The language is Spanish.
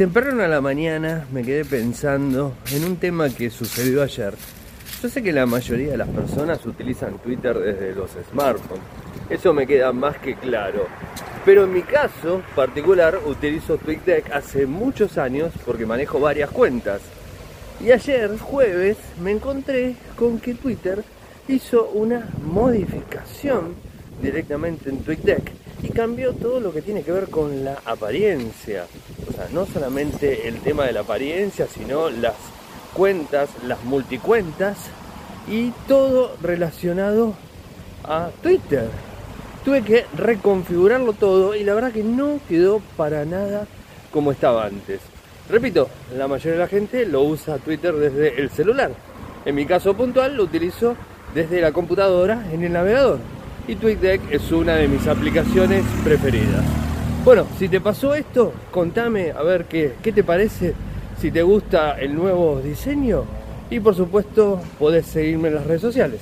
Temprano a la mañana me quedé pensando en un tema que sucedió ayer. Yo sé que la mayoría de las personas utilizan Twitter desde los smartphones. Eso me queda más que claro. Pero en mi caso particular utilizo TweetDeck hace muchos años porque manejo varias cuentas. Y ayer, jueves, me encontré con que Twitter hizo una modificación directamente en TweetDeck y cambió todo lo que tiene que ver con la apariencia. O sea, no solamente el tema de la apariencia, sino las cuentas, las multicuentas y todo relacionado a Twitter. Tuve que reconfigurarlo todo y la verdad que no quedó para nada como estaba antes. Repito, la mayoría de la gente lo usa Twitter desde el celular. En mi caso puntual lo utilizo desde la computadora en el navegador. Y TweetDeck es una de mis aplicaciones preferidas. Bueno, si te pasó esto, contame a ver qué, qué te parece, si te gusta el nuevo diseño. Y por supuesto, podés seguirme en las redes sociales.